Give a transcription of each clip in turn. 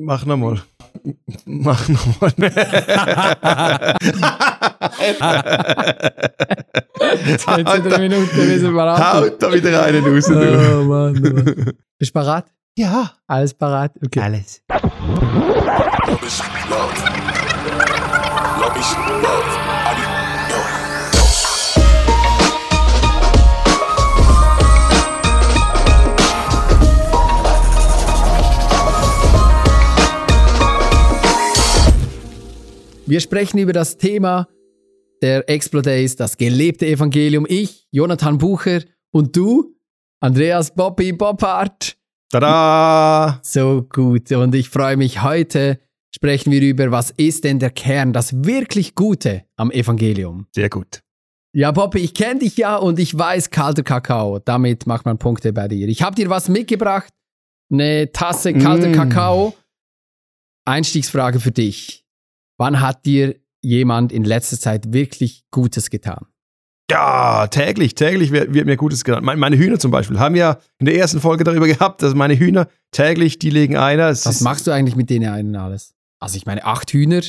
Mach nochmal. Mach nochmal. Zwei Minuten, wir sind parat. Haut da wieder einen raus. Du. Oh Mann, oh Mann. Bist du parat? Ja. Alles parat? Okay. Alles. Love is love. Love is love. Wir sprechen über das Thema der Explodays, das gelebte Evangelium. Ich, Jonathan Bucher und du, Andreas Bobby Boppard. Tada! So gut. Und ich freue mich, heute sprechen wir über, was ist denn der Kern, das wirklich Gute am Evangelium. Sehr gut. Ja, Bobby, ich kenne dich ja und ich weiß, kalter Kakao. Damit macht man Punkte bei dir. Ich habe dir was mitgebracht. Eine Tasse kalter Mm. Kakao. Einstiegsfrage für dich. Wann hat dir jemand in letzter Zeit wirklich Gutes getan? Ja, täglich, täglich wird, wird mir Gutes genannt. Meine, meine Hühner zum Beispiel haben ja in der ersten Folge darüber gehabt, dass meine Hühner täglich, die legen Eier. Was machst du eigentlich mit denen einen alles? Also ich meine, acht Hühner,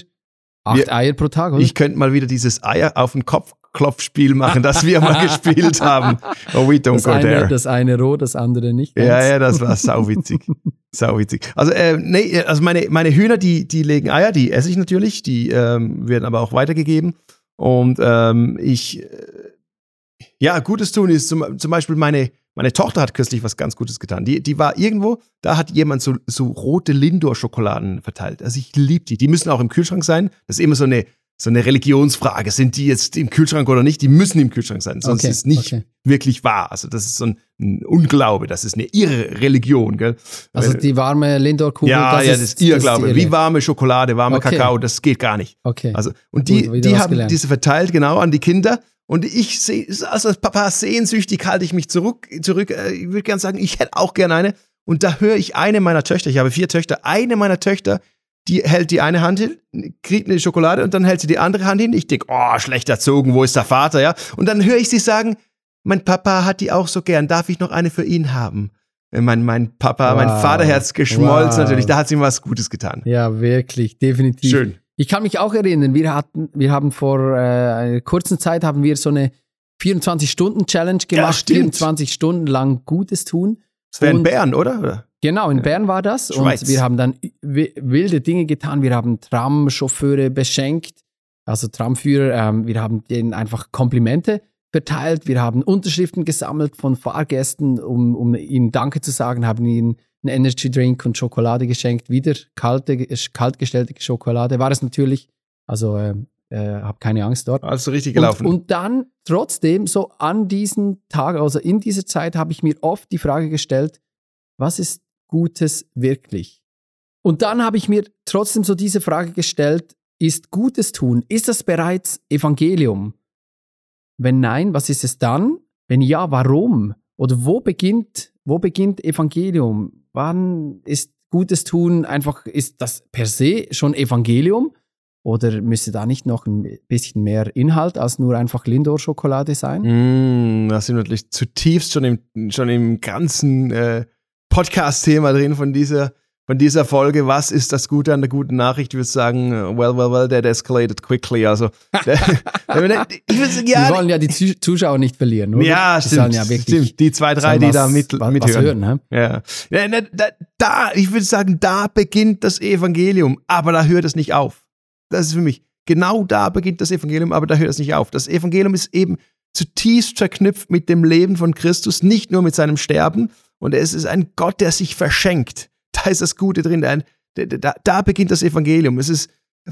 acht Wir- Eier pro Tag, oder? Ich könnte mal wieder dieses Eier auf den Kopfklopfspiel machen, das wir mal gespielt haben. Oh, we don't das, go eine, there. das eine rot, das andere nicht. Ja, ganz. ja, das war sauwitzig. sauwitzig. Also, äh, nee, also meine, meine Hühner, die, die legen Eier, die esse ich natürlich, die ähm, werden aber auch weitergegeben. Und ähm, ich, äh, ja, Gutes tun ist zum, zum Beispiel meine, meine Tochter hat kürzlich was ganz Gutes getan. Die, die war irgendwo, da hat jemand so, so rote Lindor-Schokoladen verteilt. Also ich liebe die. Die müssen auch im Kühlschrank sein. Das ist immer so eine, so eine Religionsfrage. Sind die jetzt im Kühlschrank oder nicht? Die müssen im Kühlschrank sein, sonst Okay, ist es nicht okay. wirklich wahr. Also das ist so ein, ein Unglaube, das ist eine irre Religion, gell? Also die warme Lindor-Kugel, ja, das ja, ist, das ist Irrglaube. das ist Wie warme Schokolade, warme Okay. Kakao, das geht gar nicht. Okay. Also, und die, Gut, die haben gelernt. diese verteilt, genau, an die Kinder. Und ich sehe, also als Papa sehnsüchtig halte ich mich zurück, zurück. Äh, Ich würde gerne sagen, ich hätte auch gerne eine. Und da höre ich eine meiner Töchter, ich habe vier Töchter, eine meiner Töchter, die hält die eine Hand hin, kriegt eine Schokolade und dann hält sie die andere Hand hin. Ich denke, oh, schlecht erzogen, wo ist der Vater, ja? Und dann höre ich sie sagen, mein Papa hat die auch so gern, darf ich noch eine für ihn haben? Äh, Mein, mein Papa, mein Wow. Vaterherz geschmolzen Wow. natürlich, da hat sie ihm was Gutes getan. ja, wirklich, definitiv. Schön. Ich kann mich auch erinnern, wir hatten, wir haben vor äh, einer kurzen Zeit haben wir so eine 24-Stunden-Challenge gemacht, stimmt. 24 Stunden lang Gutes tun. Das wäre in Und- Bern, oder? Genau, in Bern war das. Schweiz. Und wir haben dann wi- wilde Dinge getan. Wir haben Tramchauffeure beschenkt, also Tramführer. Ähm, wir haben denen einfach Komplimente verteilt. Wir haben Unterschriften gesammelt von Fahrgästen, um, um ihnen Danke zu sagen, haben ihnen einen Energy Drink und Schokolade geschenkt. Wieder kalte, kaltgestellte Schokolade war es natürlich. Also äh, äh, habe keine Angst dort. Also richtig Und, gelaufen. und dann trotzdem, so an diesen Tag, also in dieser Zeit, habe ich mir oft die Frage gestellt, was ist Gutes wirklich? Und dann habe ich mir trotzdem so diese Frage gestellt, ist Gutes tun, ist das bereits Evangelium? Wenn nein, was ist es dann? Wenn ja, warum? Oder wo beginnt, wo beginnt Evangelium? Wann ist Gutes tun einfach, ist das per se schon Evangelium? Oder müsste da nicht noch ein bisschen mehr Inhalt als nur einfach Lindor-Schokolade sein? Mm, da sind wir natürlich zutiefst schon im, schon im ganzen äh, Podcast-Thema drin von dieser, von dieser Folge. Was ist das Gute an der guten Nachricht? Ich würde sagen, äh, well, well, well, that escalated quickly. Also, ich würde sagen, Wir wollen ja die Zu- Zuschauer nicht verlieren, oder? ja, Die stimmt, ja wirklich stimmt. Die zwei, drei, die was, da mit, was, mithören. was hören. Ne? Ja. ja na, da, da, ich würde sagen, da beginnt das Evangelium, aber da hört es nicht auf. Das ist für mich. Genau da beginnt das Evangelium, aber da hört es nicht auf. Das Evangelium ist eben zutiefst verknüpft mit dem Leben von Christus, nicht nur mit seinem Sterben. Und es ist ein Gott, der sich verschenkt. Da ist das Gute drin. Ein, da, da, beginnt das Evangelium. Es ist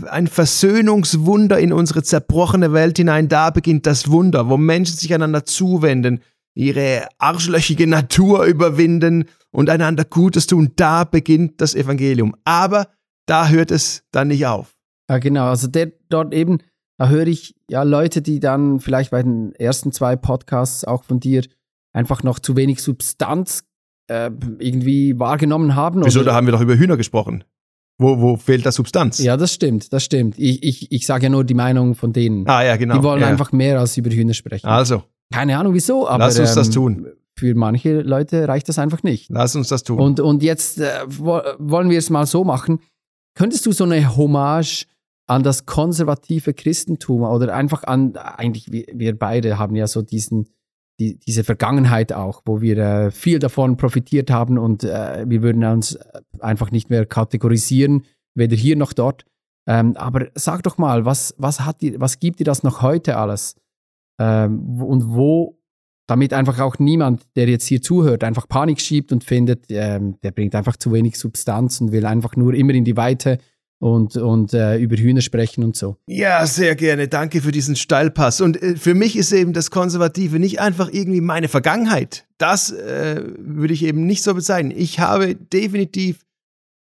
ein Versöhnungswunder in unsere zerbrochene Welt hinein. Da beginnt das Wunder, wo Menschen sich einander zuwenden, ihre arschlöchige Natur überwinden und einander Gutes tun. Da beginnt das Evangelium. Aber da hört es dann nicht auf. Ja, genau. Also der dort eben, da höre ich ja Leute, die dann vielleicht bei den ersten zwei Podcasts auch von dir einfach noch zu wenig Substanz äh, irgendwie wahrgenommen haben. Wieso? oder- Da haben wir doch über Hühner gesprochen. Wo, wo fehlt da Substanz? Ja, das stimmt, das stimmt. Ich, ich, ich sage ja nur die Meinung von denen. Ah, ja, genau. die wollen ja. einfach mehr als über Hühner sprechen. Also, Keine Ahnung wieso, aber Lass uns das ähm, tun. für manche Leute reicht das einfach nicht. Lass uns das tun. Und, und jetzt äh, wo, wollen wir es mal so machen. Könntest du so eine Hommage an das konservative Christentum oder einfach an, eigentlich wir, wir beide haben ja so diesen, die, diese Vergangenheit auch, wo wir äh, viel davon profitiert haben und äh, wir würden uns einfach nicht mehr kategorisieren, weder hier noch dort. Ähm, aber sag doch mal, was, was, hat die, was gibt dir das noch heute alles? Ähm, und wo, damit einfach auch niemand, der jetzt hier zuhört, einfach Panik schiebt und findet, ähm, der bringt einfach zu wenig Substanz und will einfach nur immer in die Weite und, und äh, über Hühner sprechen und so. Ja, sehr gerne. Danke für diesen Steilpass. Und äh, für mich ist eben das Konservative nicht einfach irgendwie meine Vergangenheit. Das äh, würde ich eben nicht so bezeichnen. Ich habe definitiv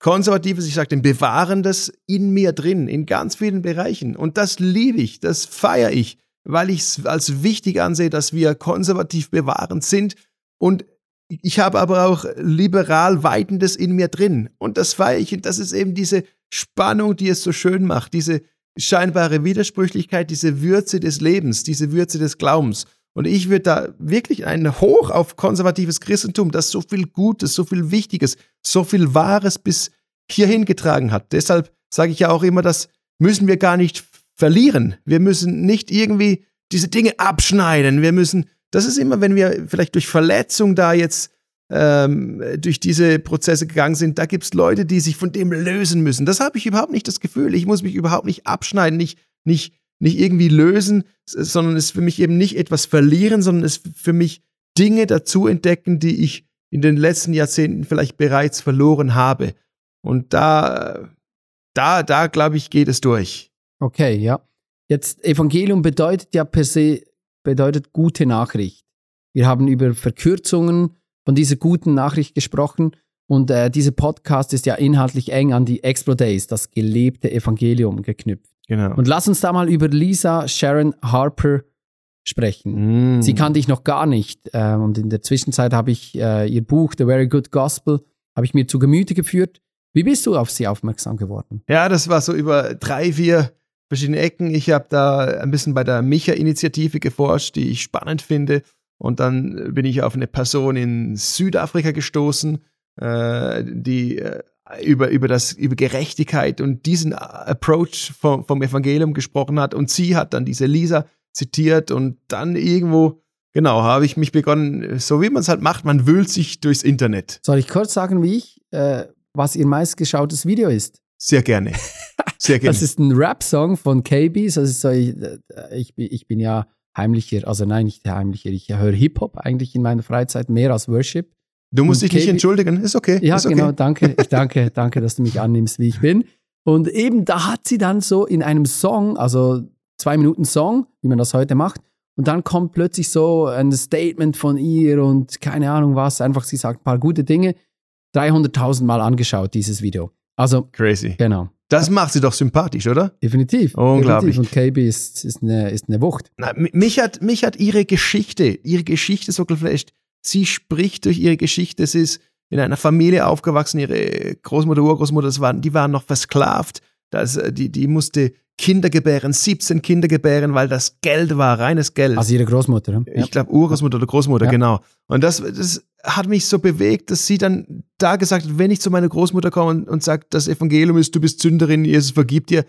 Konservatives, ich sage den Bewahrendes in mir drin, in ganz vielen Bereichen. Und das liebe ich, das feiere ich, weil ich es als wichtig ansehe, dass wir konservativ bewahrend sind. Und ich habe aber auch liberal Weitendes in mir drin. Und das feiere ich. Und das ist eben diese Spannung, die es so schön macht, diese scheinbare Widersprüchlichkeit, diese Würze des Lebens, diese Würze des Glaubens. Und ich würde da wirklich ein Hoch auf konservatives Christentum, das so viel Gutes, so viel Wichtiges, so viel Wahres bis hierhin getragen hat. Deshalb sage ich ja auch immer, das müssen wir gar nicht verlieren. Wir müssen nicht irgendwie diese Dinge abschneiden. Wir müssen, das ist immer, wenn wir vielleicht durch Verletzung da jetzt ähm, durch diese Prozesse gegangen sind, da gibt es Leute, die sich von dem lösen müssen. Das habe ich überhaupt nicht das Gefühl. Ich muss mich überhaupt nicht abschneiden, nicht, nicht, nicht irgendwie lösen, sondern es ist für mich eben nicht etwas verlieren, sondern es ist für mich Dinge dazu entdecken, die ich in den letzten Jahrzehnten vielleicht bereits verloren habe. Und da, da, da glaube ich, geht es durch. Okay, ja. Jetzt Evangelium bedeutet ja per se, bedeutet gute Nachricht. Wir haben über Verkürzungen von dieser guten Nachricht gesprochen. Und äh, dieser Podcast ist ja inhaltlich eng an die Explo Days, das gelebte Evangelium, geknüpft. Genau. Und lass uns da mal über Lisa Sharon Harper sprechen. Mm. Sie kannte ich noch gar nicht. Äh, und in der Zwischenzeit habe ich äh, ihr Buch The Very Good Gospel habe ich mir zu Gemüte geführt. Wie bist du auf sie aufmerksam geworden? Ja, das war so über drei, vier verschiedene Ecken. Ich habe da ein bisschen bei der Micha-Initiative geforscht, die ich spannend finde. Und dann bin ich auf eine Person in Südafrika gestoßen, äh, die äh, über, über, das, über Gerechtigkeit und diesen Approach vom, vom Evangelium gesprochen hat. Und sie hat dann diese Lisa zitiert und dann irgendwo, genau, habe ich mich begonnen, so wie man es halt macht, man wühlt sich durchs Internet. Soll ich kurz sagen, wie ich, äh, was ihr meistgeschautes Video ist? Sehr gerne. Sehr gerne. Das ist ein Rap-Song von KB. Das ist so, ich, äh, ich, bin- ich bin ja heimlicher, also nein, nicht heimlicher, ich höre Hip-Hop eigentlich in meiner Freizeit mehr als Worship. Du musst Und dich nicht entschuldigen, ist okay. Ja, ist okay. genau, danke. Ich danke, danke, dass du mich annimmst, wie ich bin. Und eben da hat sie dann so in einem Song, also zwei Minuten Song, wie man das heute macht, und dann kommt plötzlich so ein Statement von ihr und keine Ahnung was, einfach sie sagt ein paar gute Dinge. 300.000 Mal angeschaut, dieses Video. Also, Crazy. genau. Das macht sie doch sympathisch, oder? Definitiv. Unglaublich. Definitiv. Und KB ist, ist, eine, ist eine Wucht. Na, mi- mich, hat, mich hat ihre Geschichte, ihre Geschichte so geflasht. Sie spricht durch ihre Geschichte. Sie ist in einer Familie aufgewachsen. Ihre Großmutter, Urgroßmutter, das waren, die waren noch versklavt. Das, äh, die, die musste Kinder gebären, 17 Kinder gebären, weil das Geld war, reines Geld. Also ihre Großmutter. ne? Ich glaube, Urgroßmutter oder Großmutter, Ja. genau. Und das, das hat mich so bewegt, dass sie dann da gesagt hat, wenn ich zu meiner Großmutter komme und, und sage, das Evangelium ist, du bist Sünderin, Jesus vergibt dir,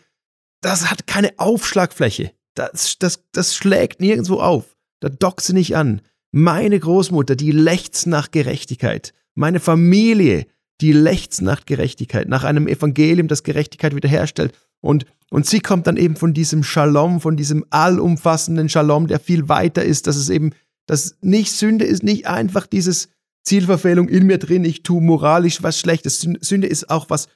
das hat keine Aufschlagfläche. Das, das, das schlägt nirgendwo auf. Da dockt sie nicht an. Meine Großmutter, die lechzt nach Gerechtigkeit. Meine Familie, die lechzt nach Gerechtigkeit, nach einem Evangelium, das Gerechtigkeit wiederherstellt. Und, und sie kommt dann eben von diesem Shalom, von diesem allumfassenden Shalom, der viel weiter ist, dass es eben, dass nicht Sünde ist, nicht einfach dieses Zielverfehlung in mir drin, ich tue moralisch was Schlechtes. Sün- Sünde ist auch was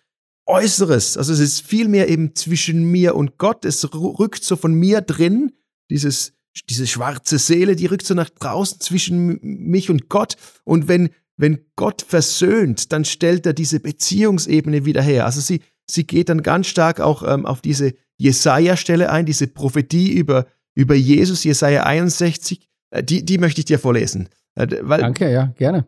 Äußeres. Also es ist vielmehr eben zwischen mir und Gott. Es rückt so von mir drin, dieses, diese schwarze Seele, die rückt so nach draußen zwischen mich und Gott. Und wenn, wenn Gott versöhnt, dann stellt er diese Beziehungsebene wieder her. Also sie, sie geht dann ganz stark auch ähm, auf diese Jesaja-Stelle ein, diese Prophetie über, über Jesus, Jesaja 61. Äh, die, die möchte ich dir vorlesen. Äh, weil, Danke, ja, gerne.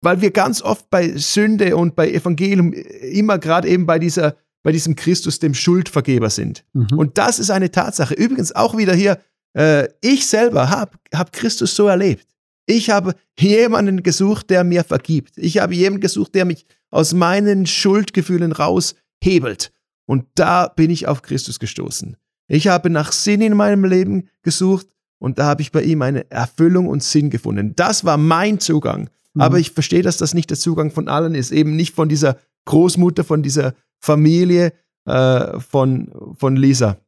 weil wir ganz oft bei Sünde und bei Evangelium immer gerade eben bei dieser bei diesem Christus dem Schuldvergeber sind. Mhm. Und das ist eine Tatsache. Übrigens auch wieder hier, äh, ich selber habe hab Christus so erlebt. Ich habe jemanden gesucht, der mir vergibt. Ich habe jemanden gesucht, der mich aus meinen Schuldgefühlen raushebelt. Und da bin ich auf Christus gestoßen. Ich habe nach Sinn in meinem Leben gesucht und da habe ich bei ihm eine Erfüllung und Sinn gefunden. Das war mein Zugang. Mhm. Aber ich verstehe, dass das nicht der Zugang von allen ist. Eben nicht von dieser Großmutter, von dieser Familie äh, von, von Lisa.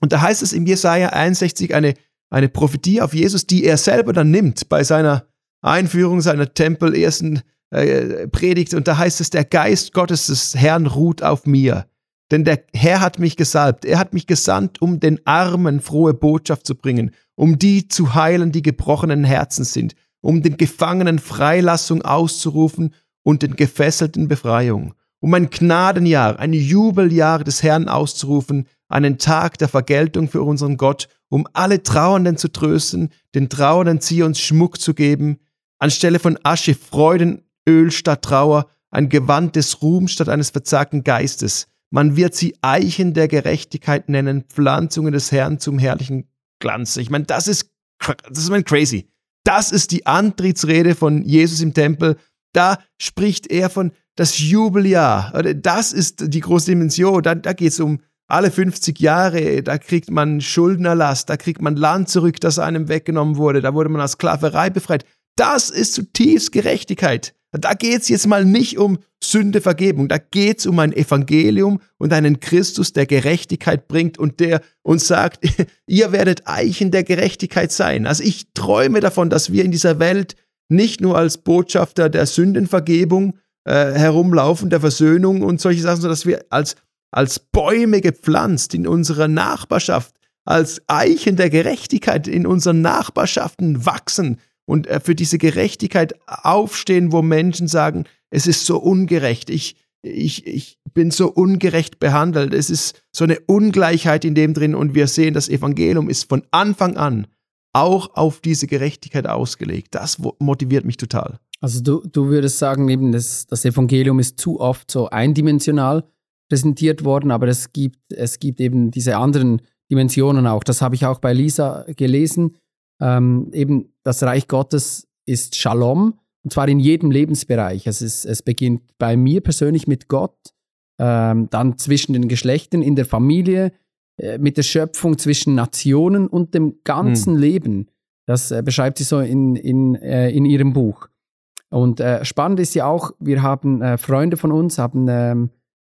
Und da heißt es im Jesaja 61 eine, eine Prophetie auf Jesus, die er selber dann nimmt bei seiner Einführung seiner Tempel ersten äh, Predigt. Und da heißt es, der Geist Gottes des Herrn ruht auf mir. Denn der Herr hat mich gesalbt. Er hat mich gesandt, um den Armen frohe Botschaft zu bringen, um die zu heilen, die gebrochenen Herzen sind, um den Gefangenen Freilassung auszurufen und den Gefesselten Befreiung, um ein Gnadenjahr, ein Jubeljahr des Herrn auszurufen, einen Tag der Vergeltung für unseren Gott, um alle Trauernden zu trösten, den Trauernden Zions Schmuck zu geben, anstelle von Asche Freudenöl statt Trauer, ein Gewand des Ruhms statt eines verzagten Geistes. Man wird sie Eichen der Gerechtigkeit nennen, Pflanzungen des Herrn zum herrlichen Glanz. Ich meine, das ist, das ist mein crazy. Das ist die Antrittsrede von Jesus im Tempel. Da spricht er von das Jubeljahr. Das ist die große Dimension. Da, da geht es um alle 50 Jahre, da kriegt man Schuldenerlass, da kriegt man Land zurück, das einem weggenommen wurde, da wurde man aus Sklaverei befreit. Das ist zutiefst Gerechtigkeit. Da geht es jetzt mal nicht um Sündevergebung, da geht es um ein Evangelium und einen Christus, der Gerechtigkeit bringt und der uns sagt, ihr werdet Eichen der Gerechtigkeit sein. Also ich träume davon, dass wir in dieser Welt nicht nur als Botschafter der Sündenvergebung äh, herumlaufen, der Versöhnung und solche Sachen, sondern dass wir als als Bäume gepflanzt in unserer Nachbarschaft, als Eichen der Gerechtigkeit in unseren Nachbarschaften wachsen und äh, für diese Gerechtigkeit aufstehen, wo Menschen sagen, es ist so ungerecht, ich, ich, ich bin so ungerecht behandelt, es ist so eine Ungleichheit in dem drin und wir sehen, das Evangelium ist von Anfang an auch auf diese Gerechtigkeit ausgelegt. Das motiviert mich total. Also du, du würdest sagen, eben das, das Evangelium ist zu oft so eindimensional präsentiert worden, aber es gibt, es gibt eben diese anderen Dimensionen auch. Das habe ich auch bei Lisa gelesen. Ähm, eben das Reich Gottes ist Shalom, und zwar in jedem Lebensbereich. Es, ist, es beginnt bei mir persönlich mit Gott, ähm, dann zwischen den Geschlechtern, in der Familie, äh, mit der Schöpfung zwischen Nationen und dem ganzen hm. Leben. Das äh, beschreibt sie so in, in, äh, in ihrem Buch. Und äh, spannend ist ja auch, wir haben äh, Freunde von uns, haben ähm,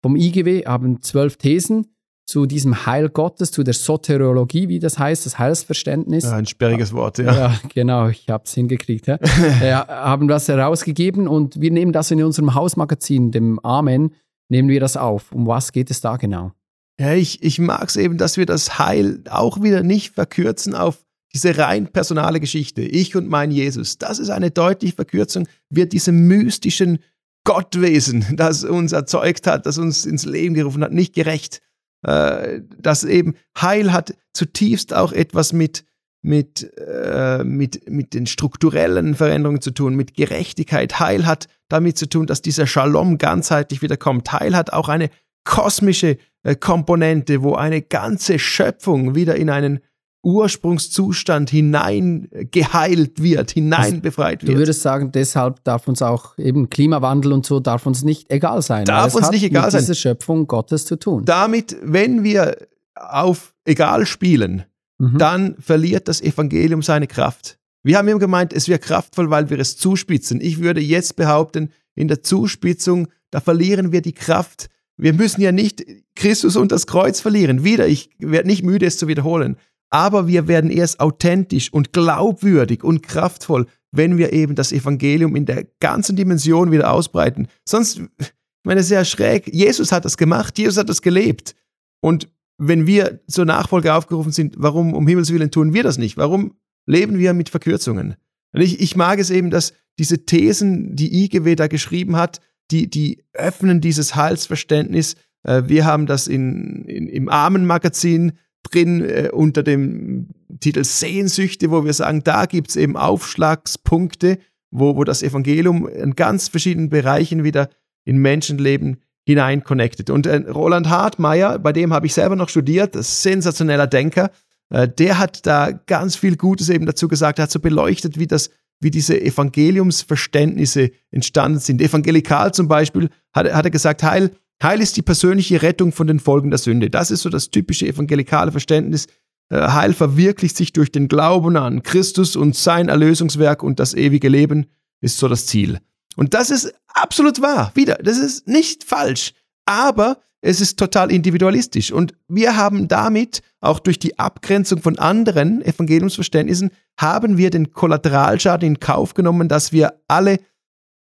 vom IGW haben zwölf Thesen zu diesem Heil Gottes, zu der Soteriologie, wie das heißt, das Heilsverständnis. Ja, ein sperriges Wort, ja. Ja, genau, ich habe es hingekriegt. Ja. ja, haben das herausgegeben und wir nehmen das in unserem Hausmagazin, dem Amen, nehmen wir das auf. Um was geht es da genau? Ja, ich, ich mag es eben, dass wir das Heil auch wieder nicht verkürzen auf diese rein personale Geschichte. Ich und mein Jesus. Das ist eine deutliche Verkürzung, wird diese mystischen Gottwesen, das uns erzeugt hat, das uns ins Leben gerufen hat, nicht gerecht. Äh, das eben Heil hat zutiefst auch etwas mit, mit, äh, mit, mit den strukturellen Veränderungen zu tun, mit Gerechtigkeit. Heil hat damit zu tun, dass dieser Shalom ganzheitlich wiederkommt. Heil hat auch eine kosmische äh, Komponente, wo eine ganze Schöpfung wieder in einen Ursprungszustand hineingeheilt wird, hineinbefreit wird. Du würdest sagen, deshalb darf uns auch eben Klimawandel und so darf uns nicht egal sein. Darf uns nicht egal mit sein. Diese Schöpfung Gottes zu tun. Damit, wenn wir auf egal spielen, mhm. dann verliert das Evangelium seine Kraft. Wir haben eben gemeint, es wäre kraftvoll, weil wir es zuspitzen. Ich würde jetzt behaupten, in der Zuspitzung, da verlieren wir die Kraft. Wir müssen ja nicht Christus und das Kreuz verlieren. Wieder, ich werde nicht müde, es zu wiederholen aber wir werden erst authentisch und glaubwürdig und kraftvoll, wenn wir eben das Evangelium in der ganzen Dimension wieder ausbreiten. Sonst, ich meine, sehr schräg. Jesus hat das gemacht, Jesus hat das gelebt. Und wenn wir zur Nachfolge aufgerufen sind, warum um Himmels Willen tun wir das nicht? Warum leben wir mit Verkürzungen? Und ich, ich mag es eben, dass diese Thesen, die IGW da geschrieben hat, die, die öffnen dieses Heilsverständnis. Äh, wir haben das in, in, im Armenmagazin drin äh, unter dem Titel Sehnsüchte, wo wir sagen, da gibt es eben Aufschlagspunkte, wo, wo das Evangelium in ganz verschiedenen Bereichen wieder in Menschenleben hinein connected. Und äh, Roland Hartmeier, bei dem habe ich selber noch studiert, sensationeller Denker, äh, der hat da ganz viel Gutes eben dazu gesagt, er hat so beleuchtet, wie das wie diese Evangeliumsverständnisse entstanden sind. Evangelikal zum Beispiel hat, hat er gesagt, Heil, Heil ist die persönliche Rettung von den Folgen der Sünde. Das ist so das typische evangelikale Verständnis. Äh, Heil verwirklicht sich durch den Glauben an Christus und sein Erlösungswerk und das ewige Leben ist so das Ziel. Und das ist absolut wahr. Wieder, das ist nicht falsch. Aber es ist total individualistisch. Und wir haben damit, auch durch die Abgrenzung von anderen Evangeliumsverständnissen, haben wir den Kollateralschaden in Kauf genommen, dass wir alle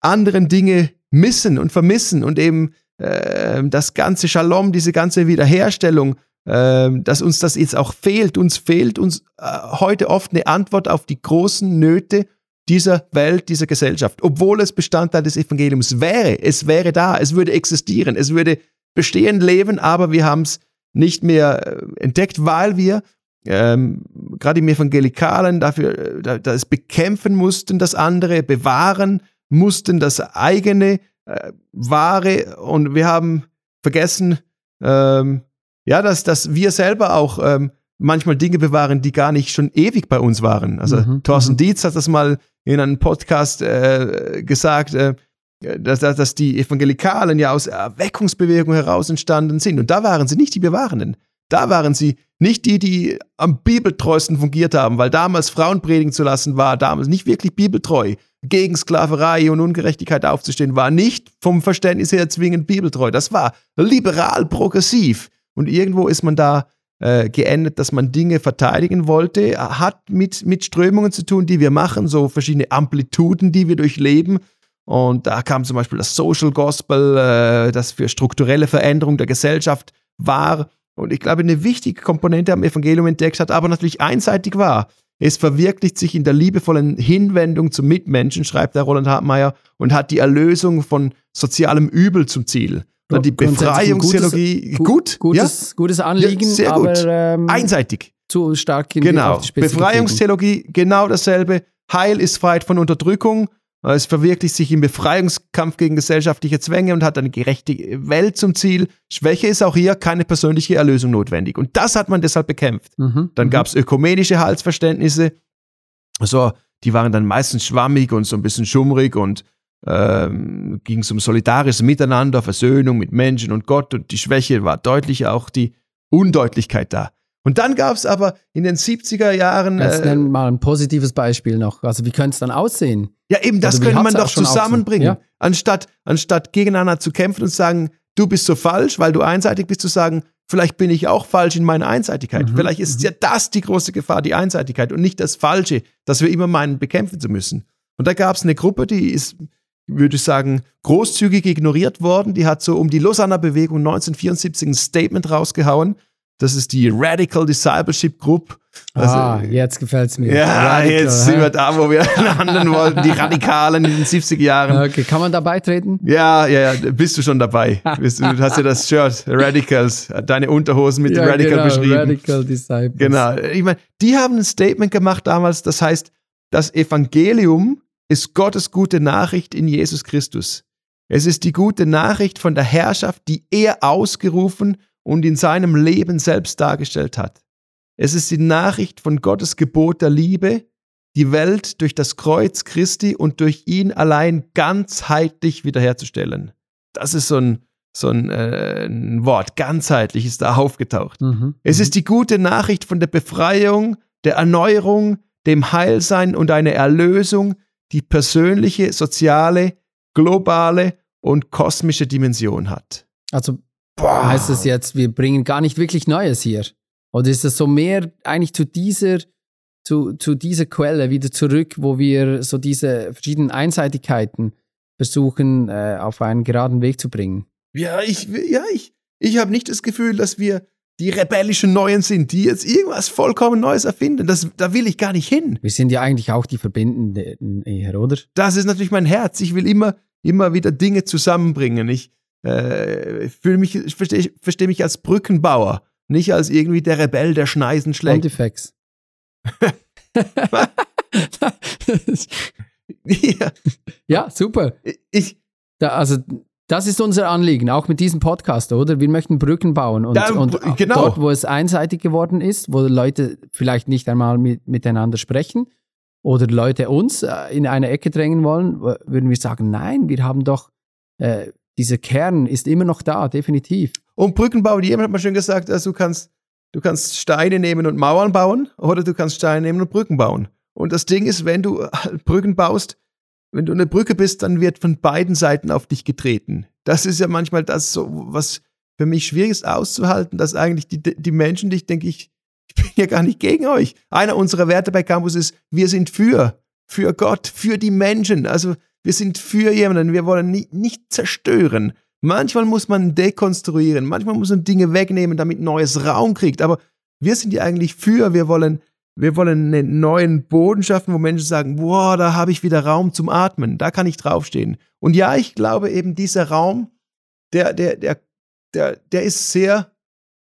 anderen Dinge missen und vermissen und eben äh, das ganze Shalom, diese ganze Wiederherstellung, äh, dass uns das jetzt auch fehlt. Uns fehlt uns äh, heute oft eine Antwort auf die großen Nöte dieser Welt, dieser Gesellschaft, obwohl es Bestandteil des Evangeliums wäre. Es wäre da, es würde existieren, es würde bestehen leben, aber wir haben es nicht mehr äh, entdeckt, weil wir ähm, gerade im Evangelikalen dafür äh, das bekämpfen mussten, das andere bewahren mussten, das eigene äh, wahre und wir haben vergessen, ähm, ja, dass, dass wir selber auch ähm, manchmal Dinge bewahren, die gar nicht schon ewig bei uns waren. Also mhm, Thorsten mhm. Dietz hat das mal in einem Podcast äh, gesagt, äh, dass, dass die Evangelikalen ja aus Erweckungsbewegung heraus entstanden sind. Und da waren sie nicht die Bewahrenden. Da waren sie nicht die, die am bibeltreuesten fungiert haben, weil damals Frauen predigen zu lassen war, damals nicht wirklich bibeltreu. Gegen Sklaverei und Ungerechtigkeit aufzustehen, war nicht vom Verständnis her zwingend bibeltreu. Das war liberal progressiv. Und irgendwo ist man da äh, geendet, dass man Dinge verteidigen wollte, hat mit, mit Strömungen zu tun, die wir machen, so verschiedene Amplituden, die wir durchleben. Und da kam zum Beispiel das Social Gospel, äh, das für strukturelle Veränderung der Gesellschaft war. Und ich glaube, eine wichtige Komponente am Evangelium entdeckt hat, aber natürlich einseitig war. Es verwirklicht sich in der liebevollen Hinwendung zum Mitmenschen, schreibt der Roland Hartmeier, und hat die Erlösung von sozialem Übel zum Ziel. Dann die Befreiungstheologie, gutes, gut, gutes, ja? gutes Anliegen, ja, sehr aber gut. Ähm, einseitig. Zu stark in genau. die, Befreiungstheologie, genau dasselbe. Heil ist Freiheit von Unterdrückung es verwirklicht sich im Befreiungskampf gegen gesellschaftliche Zwänge und hat eine gerechte Welt zum Ziel. Schwäche ist auch hier keine persönliche Erlösung notwendig. Und das hat man deshalb bekämpft. Mhm. Dann mhm. gab es ökumenische Heilsverständnisse. So, die waren dann meistens schwammig und so ein bisschen schummrig und ähm, ging es um solidarisches Miteinander, Versöhnung mit Menschen und Gott. Und die Schwäche war deutlich auch die Undeutlichkeit da. Und dann gab es aber in den 70er Jahren. Jetzt äh, mal ein positives Beispiel noch. Also, wie könnte es dann aussehen? Ja, eben, das also, könnte man doch zusammenbringen. Ja? Anstatt, anstatt gegeneinander zu kämpfen und zu sagen, du bist so falsch, weil du einseitig bist, zu sagen, vielleicht bin ich auch falsch in meiner Einseitigkeit. Mhm. Vielleicht ist mhm. ja das die große Gefahr, die Einseitigkeit und nicht das Falsche, dass wir immer meinen, bekämpfen zu müssen. Und da gab es eine Gruppe, die ist, würde ich sagen, großzügig ignoriert worden. Die hat so um die Lausanner Bewegung 1974 ein Statement rausgehauen, das ist die Radical Discipleship Group. Also, ah, jetzt gefällt es mir. Ja, Radical, jetzt sind wir da, wo wir landen wollten, die Radikalen in den 70er Jahren. Okay, kann man da beitreten? Ja, ja, ja, bist du schon dabei. Du hast ja das Shirt, Radicals, deine Unterhosen mit ja, Radical genau, beschrieben. Radical Disciples. Genau. Ich meine, die haben ein Statement gemacht damals, das heißt, das Evangelium ist Gottes gute Nachricht in Jesus Christus. Es ist die gute Nachricht von der Herrschaft, die er ausgerufen und in seinem Leben selbst dargestellt hat. Es ist die Nachricht von Gottes Gebot der Liebe, die Welt durch das Kreuz Christi und durch ihn allein ganzheitlich wiederherzustellen. Das ist so ein, so ein, äh, ein Wort, ganzheitlich ist da aufgetaucht. Mhm. Es ist die gute Nachricht von der Befreiung, der Erneuerung, dem Heilsein und einer Erlösung, die persönliche, soziale, globale und kosmische Dimension hat. Also Boah. heißt das jetzt, wir bringen gar nicht wirklich Neues hier? Oder ist es so mehr eigentlich zu dieser, zu, zu dieser Quelle wieder zurück, wo wir so diese verschiedenen Einseitigkeiten versuchen, äh, auf einen geraden Weg zu bringen? Ja, ich, ja, ich, ich habe nicht das Gefühl, dass wir die rebellischen Neuen sind, die jetzt irgendwas vollkommen Neues erfinden. Das, da will ich gar nicht hin. Wir sind ja eigentlich auch die Verbindenden eher, oder? Das ist natürlich mein Herz. Ich will immer, immer wieder Dinge zusammenbringen. Ich, äh, fühle mich, ich verstehe versteh mich als Brückenbauer, nicht als irgendwie der Rebell, der Schneisen schlägt. Pontifex. ja. ja, super. Ich, da, also das ist unser Anliegen, auch mit diesem Podcast, oder? Wir möchten Brücken bauen und, da, und genau. dort, wo es einseitig geworden ist, wo Leute vielleicht nicht einmal mit, miteinander sprechen, oder Leute uns äh, in eine Ecke drängen wollen, würden wir sagen, nein, wir haben doch, äh, dieser Kern ist immer noch da, definitiv. Und Brückenbau, jemand hat mal schön gesagt, also du kannst, du kannst Steine nehmen und Mauern bauen oder du kannst Steine nehmen und Brücken bauen. Und das Ding ist, wenn du halt Brücken baust, wenn du eine Brücke bist, dann wird von beiden Seiten auf dich getreten. Das ist ja manchmal das, so, was für mich schwierig ist auszuhalten, dass eigentlich die, die Menschen, die ich denke, ich, ich bin ja gar nicht gegen euch. Einer unserer Werte bei Campus ist, wir sind für, für Gott, für die Menschen. Also wir sind für jemanden, wir wollen nicht, nicht zerstören. Manchmal muss man dekonstruieren, manchmal muss man Dinge wegnehmen, damit neues Raum kriegt. Aber wir sind ja eigentlich für, wir wollen, wir wollen einen neuen Boden schaffen, wo Menschen sagen, boah, da habe ich wieder Raum zum Atmen, da kann ich draufstehen. Und ja, ich glaube eben, dieser Raum, der, der, der, der, der ist sehr,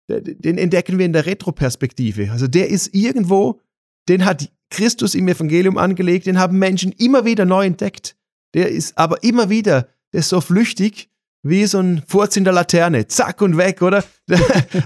der, den entdecken wir in der Retroperspektive. Also der ist irgendwo, den hat Christus im Evangelium angelegt, den haben Menschen immer wieder neu entdeckt. Der ist aber immer wieder, der ist so flüchtig wie so ein Furz in der Laterne. Zack und weg, oder?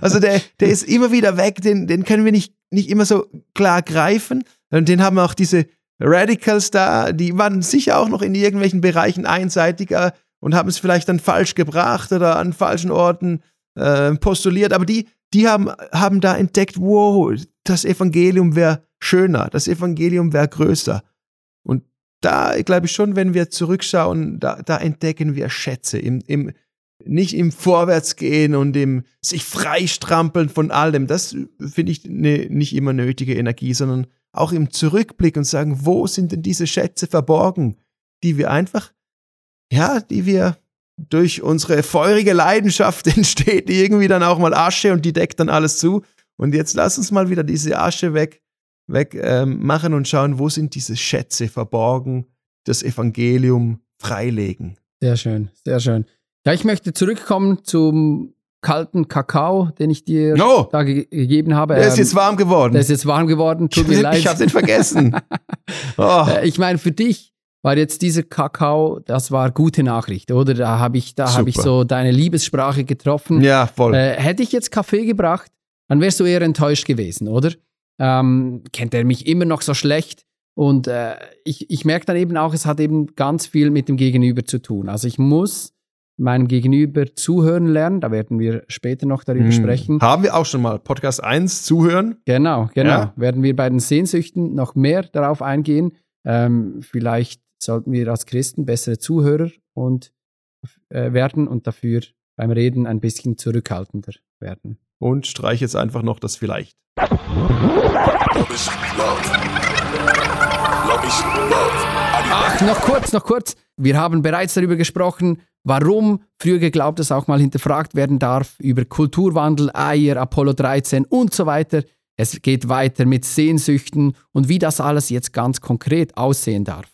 Also der, der ist immer wieder weg, den, den können wir nicht, nicht immer so klar greifen. Und den haben auch diese Radicals da, die waren sicher auch noch in irgendwelchen Bereichen einseitiger und haben es vielleicht dann falsch gebracht oder an falschen Orten äh, postuliert. Aber die, die haben, haben da entdeckt, wow, das Evangelium wäre schöner, das Evangelium wäre größer. Da glaube ich schon, wenn wir zurückschauen, da, da entdecken wir Schätze. Im, im, nicht im Vorwärtsgehen und im sich freistrampeln von allem. Das finde ich ne, nicht immer nötige Energie, sondern auch im Zurückblick und sagen, wo sind denn diese Schätze verborgen, die wir einfach, ja, die wir durch unsere feurige Leidenschaft entsteht irgendwie dann auch mal Asche und die deckt dann alles zu. Und jetzt lass uns mal wieder diese Asche weg, weg ähm, machen und schauen, wo sind diese Schätze verborgen, das Evangelium freilegen. Sehr schön, sehr schön. Ja, ich möchte zurückkommen zum kalten Kakao, den ich dir Oh, da ge gegeben habe. der ist Ähm, jetzt warm geworden. der ist jetzt warm geworden, tut mir leid. ich habe den vergessen. Oh, Äh, Ich meine, für dich war jetzt dieser Kakao, das war gute Nachricht, oder? Da habe ich, da habe ich so deine Liebessprache getroffen. ja, voll. Äh, hätte ich jetzt Kaffee gebracht, dann wärst du eher enttäuscht gewesen, oder? Ähm, kennt er mich immer noch so schlecht? Und äh, ich, ich merke dann eben auch, es hat eben ganz viel mit dem Gegenüber zu tun. Also ich muss meinem Gegenüber zuhören lernen. Da werden wir später noch darüber Hm. sprechen. Haben wir auch schon mal Podcast 1 zuhören? Genau, genau. Ja. Werden wir bei den Sehnsüchten noch mehr darauf eingehen. Ähm, vielleicht sollten wir als Christen bessere Zuhörer und, äh, werden und dafür beim Reden ein bisschen zurückhaltender werden. Und streich jetzt einfach noch das vielleicht. Ach, noch kurz, noch kurz. Wir haben bereits darüber gesprochen, warum früher geglaubt, dass auch mal hinterfragt werden darf, über Kulturwandel, Eier, Apollo 13 und so weiter. Es geht weiter mit Sehnsüchten und wie das alles jetzt ganz konkret aussehen darf.